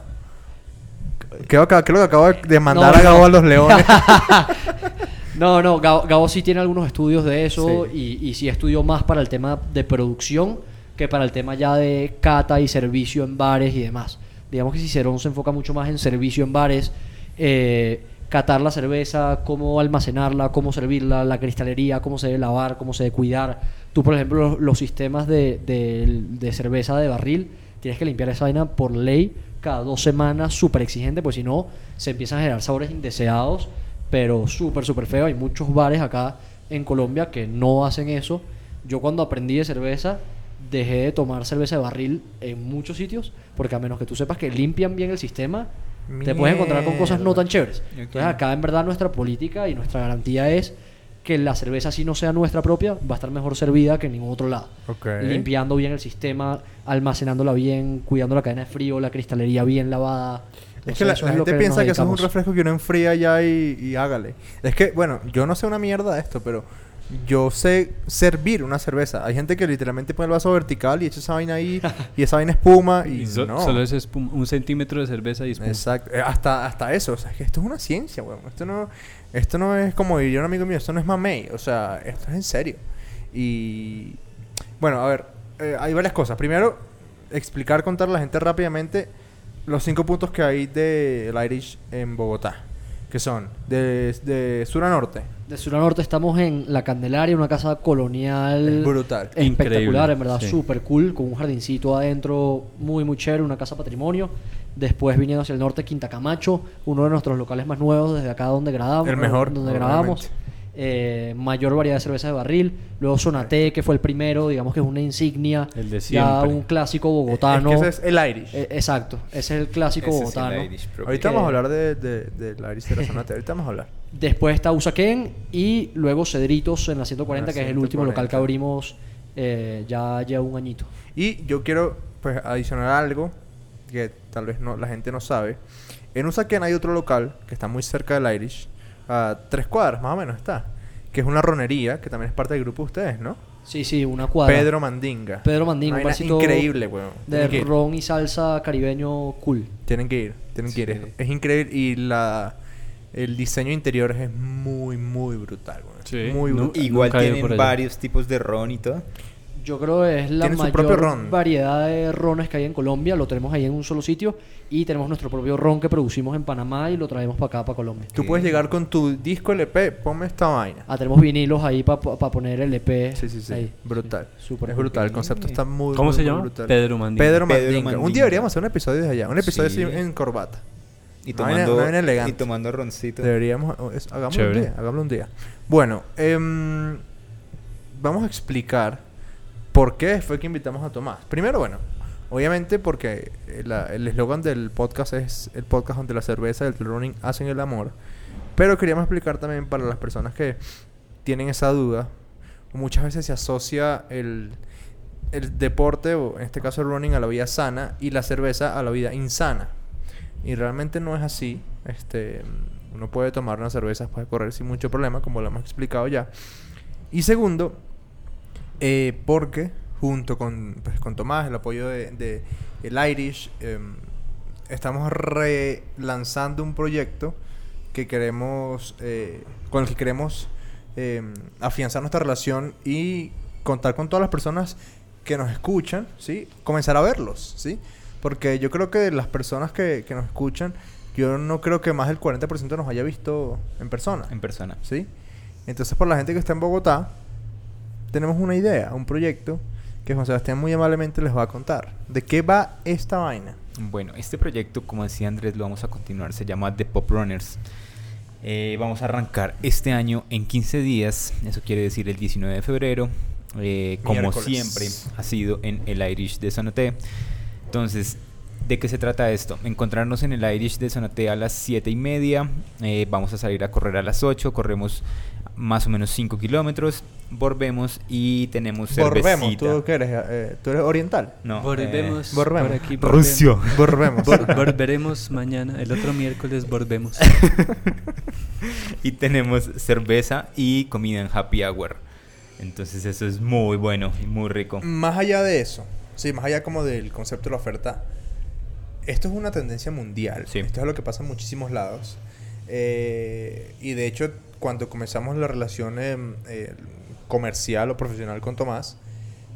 Creo que, creo que acabo de mandar No, a Gabo no. a los leones. No, no, Gabo, Gabo sí tiene algunos estudios de eso Sí. y, y sí estudió más para el tema de producción que para el tema ya de cata y servicio en bares y demás. Digamos que Cicerón se enfoca mucho más en servicio en bares, eh, catar la cerveza, cómo almacenarla, cómo servirla, la cristalería, cómo se debe lavar, cómo se debe cuidar. Tú, por ejemplo, los, los sistemas de, de- de cerveza de barril, tienes que limpiar esa vaina por ley cada dos semanas, súper exigente, pues si no, se empiezan a generar sabores indeseados pero súper, súper feo. Hay muchos bares acá en Colombia que no hacen eso. Yo cuando aprendí de cerveza, dejé de tomar cerveza de barril en muchos sitios, porque a menos que tú sepas que limpian bien el sistema, te puedes encontrar con cosas no tan chéveres. Entonces acá en verdad nuestra política y nuestra garantía es que la cerveza si no sea nuestra propia, va a estar mejor servida que en ningún otro lado. ok. Limpiando bien el sistema, almacenándola bien, cuidando la cadena de frío, la cristalería bien lavada. Es que la, la gente que piensa que eso es un refresco que uno enfría ya y, y hágale. Es que, bueno, yo no sé una mierda de esto, pero yo sé servir una cerveza. Hay gente que literalmente pone el vaso vertical y echa esa vaina ahí y esa vaina espuma y, Y so- no. solo es espum- un centímetro de cerveza y espuma. Exacto. Eh, Hasta, hasta eso. O sea, es que esto es una ciencia, weón. Esto no, esto no es como diría un amigo mío, esto no es mamey. O sea, esto es en serio. Y bueno, a ver, eh, hay varias cosas. Primero, explicar, contar a la gente rápidamente los cinco puntos que hay del Irish en Bogotá. Que son de, de sur a norte. De sur a norte estamos en La Candelaria, una casa colonial Es brutal. espectacular, Increíble, en verdad, sí. súper cool, con un jardincito adentro muy, muy chévere, una casa patrimonio. Después viniendo hacia el norte, Quinta Camacho, uno de nuestros locales más nuevos desde acá donde grabamos. El mejor, Donde grabamos. Eh, mayor variedad de cervezas de barril. Luego Sonate, que fue el primero, digamos que es una insignia. El de Ya un clásico bogotano. Es que ese es el Irish. Eh, exacto, ese es el clásico Ese es el bogotano. Irish. Ahorita que- vamos a hablar de, de, del Irish de la zona. Ahorita vamos a hablar. Después está Usaquén y luego Cedritos en la 140, La que es el último local 140. que abrimos eh, ya lleva un añito. Y yo quiero pues adicionar algo que tal vez no, la gente no sabe. En Usaquén hay otro local que está muy cerca del Irish, a tres cuadras más o menos está, que es una ronería que también es parte del grupo de ustedes, ¿no? Sí, sí, una cuadra. Pedro Mandinga. Pedro Mandinga, Una un barcito increíble, weón. De ron y salsa caribeño cool. Tienen que ir, tienen que ir. Sí. Es, es increíble y la el diseño interior es muy muy brutal, weón. Sí, Muy no- brutal. Igual ido por tienen varios tipos de ron y todo. Yo creo que es la mayor ron. variedad de rones que hay en Colombia. Lo tenemos ahí en un solo sitio. Y tenemos nuestro propio ron que producimos en Panamá y lo traemos para acá, para Colombia. Tú puedes llegar con tu disco LP, ponme esta vaina. Ah, tenemos vinilos ahí para poner el EP. Sí, sí, sí. ahí. Brutal. Sí, súper es brutal. El concepto está muy ¿Cómo muy, se muy llama? brutal. Pedro Mandinga. Pedro Pedro Mandinga. Un día deberíamos hacer un episodio desde allá. Un episodio Sí. así en corbata. Y tomando, elegante. y tomando roncito. Deberíamos... o- es- hagámoslo Chévere. un día. Hagámoslo un día. Bueno, em, vamos a explicar por qué fue que invitamos a Tomás. Primero, bueno, obviamente porque el eslogan del podcast es el podcast donde la cerveza y el running hacen el amor. Pero queríamos explicar también para las personas que tienen esa duda. Muchas veces se asocia el, el deporte, o en este caso el running, a la vida sana y la cerveza a la vida insana. Y realmente no es así. Este, uno puede tomar una cerveza, puede correr sin mucho problema, como lo hemos explicado ya. Y segundo, eh, porque junto con, pues, con Tomás, el apoyo de, de el Irish, em, estamos relanzando un proyecto que queremos, eh, con el que queremos em, afianzar nuestra relación y contar con todas las personas que nos escuchan, ¿sí? Comenzar a verlos, ¿sí? Porque yo creo que las personas que, que nos escuchan, yo no creo que más del 40% nos haya visto en persona. En persona. ¿sí? Entonces, por la gente que está en Bogotá, tenemos una idea, un proyecto que Juan Sebastián muy amablemente les va a contar. ¿De qué va esta vaina? Bueno, este proyecto, como decía Andrés, lo vamos a continuar. Se llama The Pop Runners. Eh, vamos a arrancar este año en 15 días. Eso quiere decir el 19 de febrero. eh, como siempre ha sido en el Irish de Sonoté. Entonces, ¿de qué se trata esto? Encontrarnos en el Irish de Sonoté a las 7 y media. eh, vamos a salir a correr a las 8. Corremos más o menos 5 kilómetros. Volvemos y tenemos Volvemos. cervecita. ¿Tú qué eres? Eh, ¿Tú eres oriental? No, Volvemos. eh, volvemos. por aquí, Rusio. Volvemos. Vol- volveremos mañana. El otro miércoles volvemos. y tenemos cerveza y comida en happy hour. Entonces eso es muy bueno y muy rico. Más allá de eso, sí, más allá como del concepto de la oferta, esto es una tendencia mundial. Sí. Esto es lo que pasa en muchísimos lados. Eh, y de hecho, cuando comenzamos la relación em, eh, comercial o profesional con Tomás,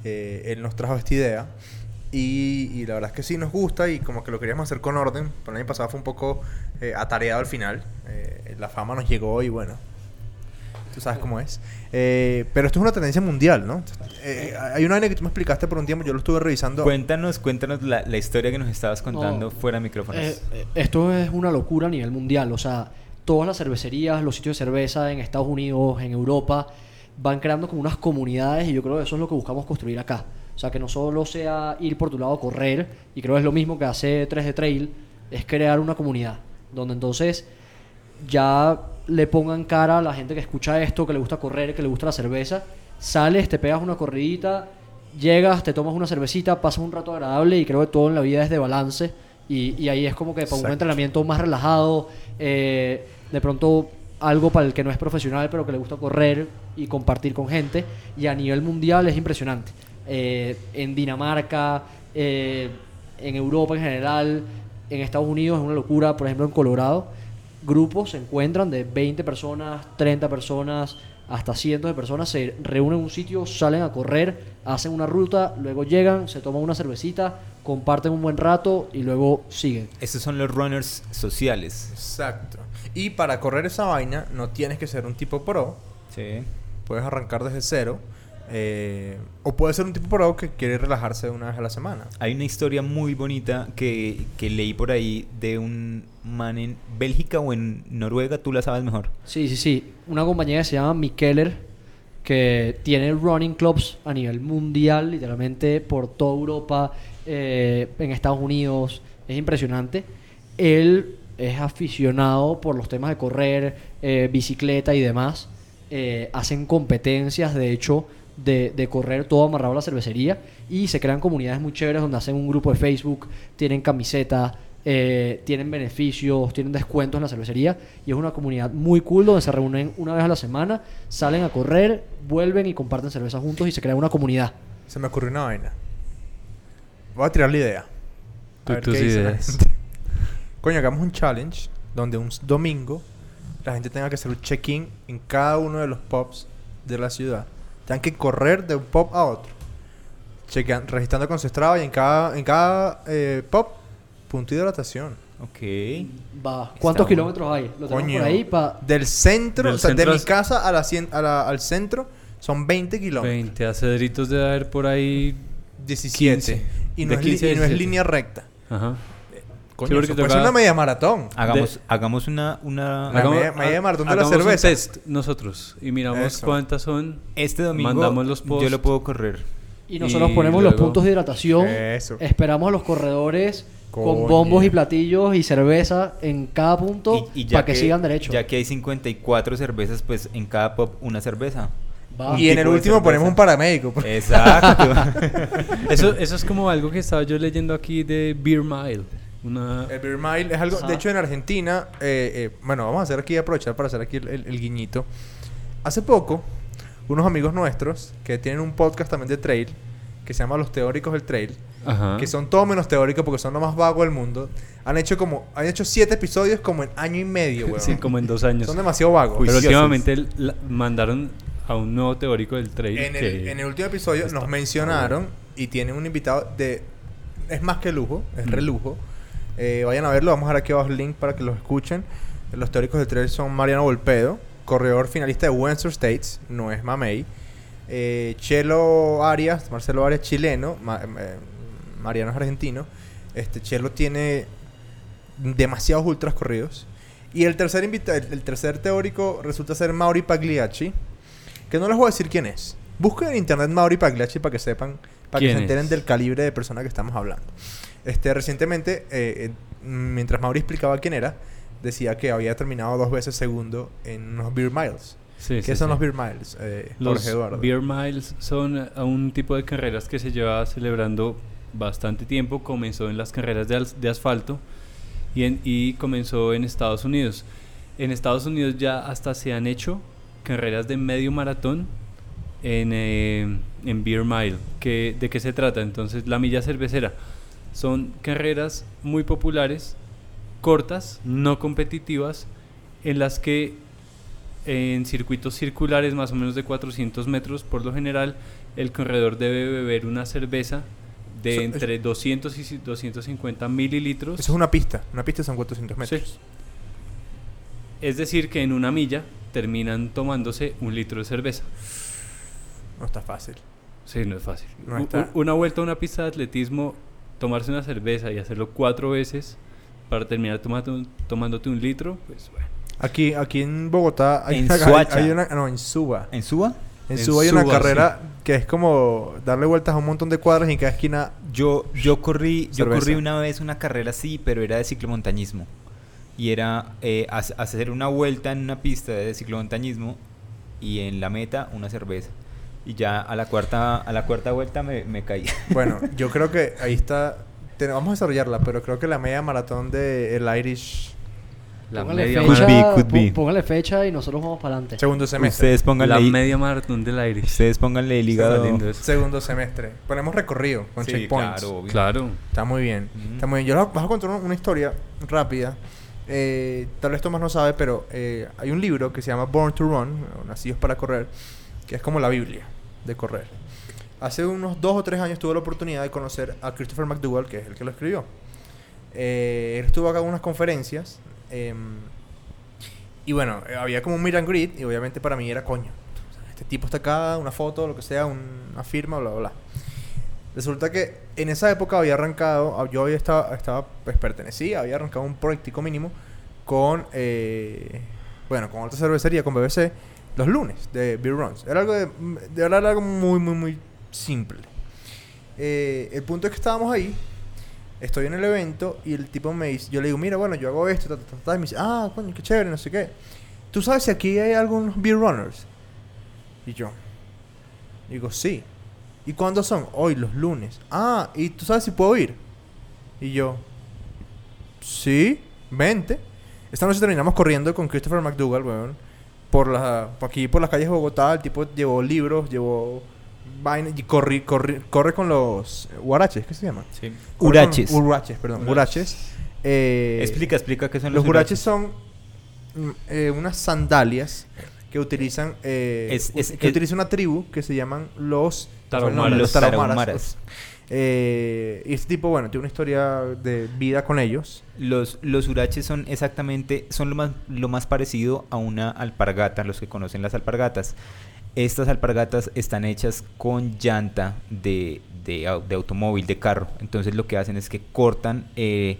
eh, él nos trajo esta idea. Y, y la verdad es que sí nos gusta y como que lo queríamos hacer con orden. Pero el año pasado fue un poco eh, atareado al final. Eh, la fama nos llegó y bueno, tú sabes cómo es. Eh, pero esto es una tendencia mundial, ¿no? Eh, hay una vaina que tú me explicaste por un tiempo, yo lo estuve revisando. Cuéntanos, cuéntanos la, la historia que nos estabas contando No. fuera de micrófonos. Eh, eh, esto es una locura a nivel mundial. O sea, todas las cervecerías, los sitios de cerveza en Estados Unidos, en Europa, van creando como unas comunidades y yo creo que eso es lo que buscamos construir acá. O sea, que no solo sea ir por tu lado a correr, y creo que es lo mismo que hace 3 de Trail, es crear una comunidad. Donde entonces ya le pongan cara a la gente que escucha esto, que le gusta correr, que le gusta la cerveza. Sales, te pegas una corridita, llegas, te tomas una cervecita, pasas un rato agradable y creo que todo en la vida es de balance Y, y ahí es como que para un entrenamiento más relajado, eh, de pronto algo para el que no es profesional, pero que le gusta correr y compartir con gente. Y a nivel mundial es impresionante. Eh, en Dinamarca, eh, en Europa en general, en Estados Unidos es una locura. Por ejemplo, en Colorado, grupos se encuentran de 20 personas, 30 personas, hasta cientos de personas, se reúnen en un sitio, salen a correr, hacen una ruta, luego llegan, se toman una cervecita, comparten un buen rato y luego siguen. Estos son los runners sociales. Exacto. Y para correr esa vaina no tienes que ser un tipo pro. Sí. Puedes arrancar desde cero. eh, o puedes ser un tipo pro que quiere relajarse una vez a la semana. Hay una historia muy bonita que, que leí por ahí de un man en Bélgica o en Noruega, tú la sabes mejor. Sí, sí, sí. Una compañía que se llama Mikeller, que tiene running clubs a nivel mundial, literalmente por toda Europa, eh, en Estados Unidos. Es impresionante. Él es aficionado por los temas de correr, eh, bicicleta y demás. Eh, hacen competencias, de hecho, de, correr todo amarrado a la cervecería. Y se crean comunidades muy chéveres donde hacen un grupo de Facebook, tienen camisetas, eh, tienen beneficios, tienen descuentos en la cervecería y es una comunidad muy cool donde se reúnen una vez a la semana, salen a correr, vuelven y comparten cerveza juntos y se crea una comunidad. Se me ocurrió una vaina. Voy a tirar la idea. A Tú- ver tus ideas. Coño, hagamos un challenge donde un domingo la gente tenga que hacer un check-in en cada uno de los pubs de la ciudad. Tengan que correr de un pub a otro. Chequean, registrando con su Strava y en cada, en cada eh, pub, punto de hidratación. Ok. Va. ¿Cuántos kilómetros hay? Lo tenemos por ahí para... Del centro, Del o sea, centro de mi a- casa a la, cien- a la- al centro son 20 kilómetros. 20 acedritos de haber por ahí. 17. 15. Y no, De es, li- 15 a y no es 17. línea recta. Ajá. Coño, eso puede ser una media maratón. Hagamos, hagamos una, una... La media- media maratón de la hagamos un cerveza. test nosotros y miramos Eso. cuántas son. Este domingo Mandamos los yo posts. lo puedo correr. Y nosotros Y ponemos los luego- puntos de hidratación. Eso. Esperamos a los corredores Coño. con bombos y platillos y cerveza en cada punto Y, y ya para que, sigan derecho. Ya que hay 54 cervezas, pues en cada pop una cerveza. Va. Y en el último cerveza. ponemos un paramédico. pues. Exacto. Eso, eso es como algo que estaba yo leyendo aquí de Beer Mile. Una, El Beer Mile es algo. Ajá. De hecho, en Argentina. eh, eh, bueno, vamos a hacer aquí, aprovechar para hacer aquí el, el- el guiñito. Hace poco, unos amigos nuestros que tienen un podcast también de trail. Que se llama Los Teóricos del Trail. Ajá. Que son todo menos teóricos porque son lo más vago del mundo. Han hecho como. Han hecho siete episodios como en año y medio, weón. Sí, como en dos años. Son demasiado vagos. Pero últimamente mandaron a un nuevo teórico del trail. En el, que- en el último episodio nos mencionaron y tienen un invitado de... Es más que lujo, es Mm. relujo. Eh, vayan a verlo, vamos a dejar aquí abajo el link para que los escuchen. Los teóricos del trail son Mariano Volpedo, corredor finalista de Western States, no es Mamey. Eh, Chelo Arias, Marcelo Arias, chileno. Ma- eh, Mariano es argentino. Este Chelo tiene demasiados ultras corridos. Y el tercer el, el tercer teórico resulta ser Mauri Pagliacci, que no les voy a decir quién es. Busquen en internet Mauri Pagliacci para que sepan, para que ¿Quién se enteren es? del calibre de persona que estamos hablando. Este, recientemente, eh, eh, mientras Mauri explicaba quién era, decía que había terminado dos veces segundo en unos Beer Miles. Sí, ¿Qué sí, son sí. los Beer Miles? Eh, Los Jorge Eduardo. Beer Miles son eh, un tipo de carreras que se lleva celebrando bastante tiempo. Comenzó en las carreras de, de asfalto y, en- y comenzó en Estados Unidos. En Estados Unidos ya hasta se han hecho carreras de medio maratón en, eh, en Beer Mile. Que, ¿De qué se trata? Entonces, la milla cervecera. Son carreras muy populares, cortas, no competitivas, en las que en circuitos circulares más o menos de 400 metros por lo general el corredor debe beber una cerveza de Eso- entre 200 y 250 mililitros Eso es una pista. Una pista son 400 metros. Sí. es decir que en una milla terminan tomándose un litro de cerveza No está fácil. sí no es fácil No está- una vuelta a una pista de atletismo tomarse una cerveza y hacerlo cuatro veces para terminar tomando un- tomándote un litro pues bueno Aquí, aquí en Bogotá hay, En una, hay- una... No, en Suba. ¿En Suba? En En Suba hay una Suba, carrera que es como darle vueltas a un montón de cuadras y en cada esquina... Yo, yo corrí, yo corrí una vez una carrera así, pero era de ciclomontañismo. Y era eh, hac- hacer una vuelta en una pista de ciclomontañismo y en la meta una cerveza. Y ya a la cuarta, a la cuarta vuelta me, me caí. Bueno, yo creo que ahí está te- vamos a desarrollarla, pero creo que la media maratón de el Irish La Póngale media, fecha, Could be, could be. póngale fecha y nosotros vamos para adelante. segundo semestre. Ustedes pónganle, la ahí- media maratón del aire. ustedes pónganle el hígado. Segundo semestre. Ponemos recorrido con Sí, checkpoints. claro, obvio. Claro. Está muy bien. Ujú. Está muy bien. Yo les voy a contar una historia rápida. Eh, tal vez Tomás no sabe, pero eh, hay un libro que se llama Born to Run, Nacidos para Correr, que es como la Biblia de correr. Hace unos dos o tres años tuve la oportunidad de conocer a Christopher McDougall, que es el que lo escribió. Eh, él estuvo acá en unas conferencias. em, y bueno, había como un meet and y obviamente para mí era coño. Este tipo está acá, una foto, lo que sea, un- una firma, bla, bla, bla. Resulta que en esa época había arrancado, ah, yo había estaba, estaba pues pertenecía, había arrancado un proyectico mínimo con, eh, bueno, con otra cervecería, con BBC, los lunes de Beer Runs. Era algo de, de algo muy, muy, muy simple. Eh, el punto es que estábamos ahí, estoy en el evento y el tipo me dice, yo le digo, mira, bueno, yo hago esto, ta, ta", y me dice, ah, coño, qué chévere, no sé qué. ¿Tú sabes si aquí hay algunos Beer Runners? Y yo, digo, sí. ¿Y cuándo son? Hoy, los lunes. Ah, ¿y tú sabes si puedo ir? Y yo, sí, vente. Esta noche terminamos corriendo con Christopher McDougall, weón. Por la, por aquí, por las calles de Bogotá. El tipo llevó libros, llevó vaina y corri, corri- corre con los huaraches, ¿qué se llama? Sí. Con- Uraches. Huraches, perdón. Huraches. Eh, explica, explica qué son los los huraches son mm, eh, unas sandalias que utilizan eh, Es- es- que es- utiliza una tribu que se llaman los Tarahumaras. los tarahumaras. tarahumaras. Eh, y este tipo, bueno, tiene una historia de vida con ellos. Los, los uraches son exactamente, son lo más, lo más parecido a una alpargata, los que conocen las alpargatas. Estas alpargatas están hechas con llanta de, de, de automóvil, de carro. Entonces lo que hacen es que cortan... eh,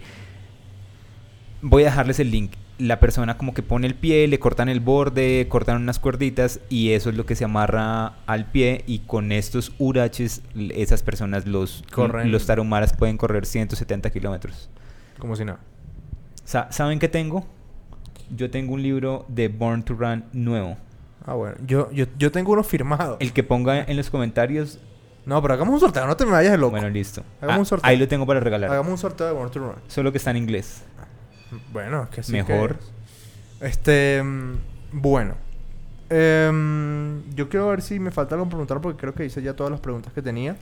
voy a dejarles el link. La persona como que pone el pie, le cortan el borde, cortan unas cuerditas y eso es lo que se amarra al pie y con estos uraches esas personas, los, Corren. los tarahumaras pueden correr 170 kilómetros. Como si nada. Sa- ¿Saben qué tengo? Yo tengo un libro de Born to Run nuevo. Ah, bueno. Yo, yo, yo tengo uno firmado. El que ponga en los comentarios, No, pero hagamos un sorteo. No te me vayas de loco. bueno, listo. Hagamos Ah, un sorteo. ahí lo tengo para regalar. Hagamos un sorteo de Born to Run. Solo que está en inglés. Bueno, es que sí Mejor. que- Este... Bueno. Em, yo quiero ver si me falta algo preguntar porque creo que hice ya todas las preguntas que tenía.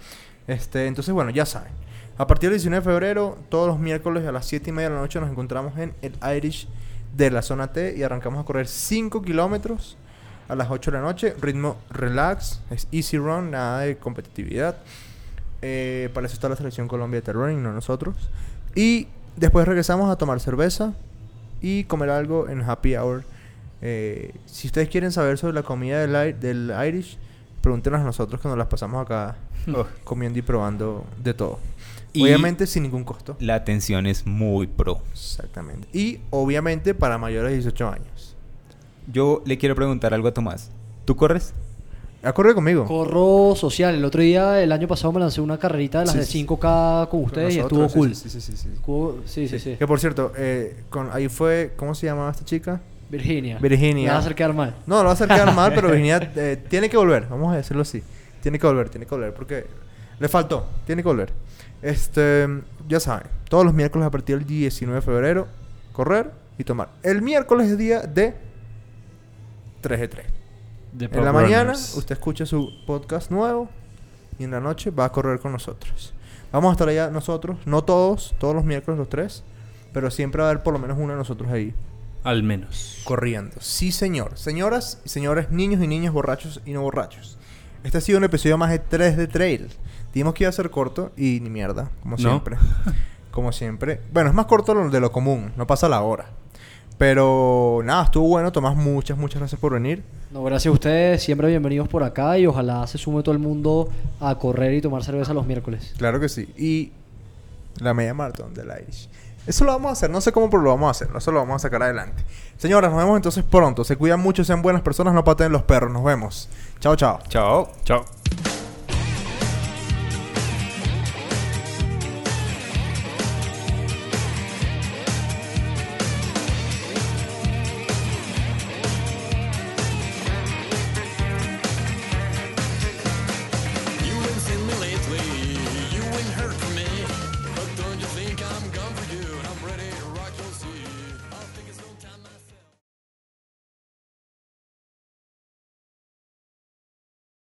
Este, entonces, bueno, ya saben. A partir del 19 de febrero, todos los miércoles a las 7 y media de la noche nos encontramos en el Irish de la zona T y arrancamos a correr 5 kilómetros a las 8 de la noche. Ritmo relax, es easy run, nada de competitividad. Eh, para eso está la selección Colombia de running, no nosotros. Y después regresamos a tomar cerveza y comer algo en happy hour. Eh, si ustedes quieren saber sobre la comida del, del Irish, pregúntenos a nosotros que nos las pasamos acá Oh. comiendo y probando de todo. Y- obviamente sin ningún costo. La atención es muy pro. Exactamente. Y obviamente para mayores de 18 años. Yo le quiero preguntar algo a Tomás. ¿Tú corres? ¿Ha corrido conmigo? Corro social. El otro día, el año pasado, me lancé una carrerita de las Sí, de sí. 5K con Con ustedes y estuvo cool. Sí, sí, sí, sí, sí. Estuvo- sí, sí, sí. Que por cierto, eh, con, ahí fue, ¿cómo se llamaba esta chica? Virginia. Virginia. Me vas a hacer quedar mal. No, lo va a hacer quedar mal, pero Virginia eh, tiene que volver. Vamos a decirlo así. Tiene que volver, tiene que volver. Porque le faltó. Tiene que volver. Este, ya saben. Todos los miércoles a partir del 19 de febrero, correr y tomar. El miércoles es día de 3 de 3. The En la mañana Runners. usted escucha su podcast nuevo y en la noche va a correr con nosotros. Vamos a estar allá nosotros, no todos, todos los miércoles los tres, pero siempre va a haber por lo menos uno de nosotros ahí Al menos. corriendo. Sí, señor. Señoras y señores, niños y niñas, borrachos y no borrachos. Este ha sido un episodio más de 3 de Trail. Dijimos que iba a ser corto y ni mierda, como No. siempre. como siempre. Bueno, es más corto de lo común, no pasa la hora. Pero nada, estuvo bueno. Tomás, muchas, muchas gracias por venir. No, gracias a ustedes. Siempre bienvenidos por acá y ojalá se sume todo el mundo a correr y tomar cerveza los miércoles. Claro que sí. Y la media maratón del Irish. Eso lo vamos a hacer, no sé cómo, pero lo vamos a hacer. Eso lo vamos a sacar adelante. Señoras, nos vemos entonces pronto. Se cuidan mucho, sean buenas personas, no pateen los perros. Nos vemos. Chao, chao. Chao. Chao.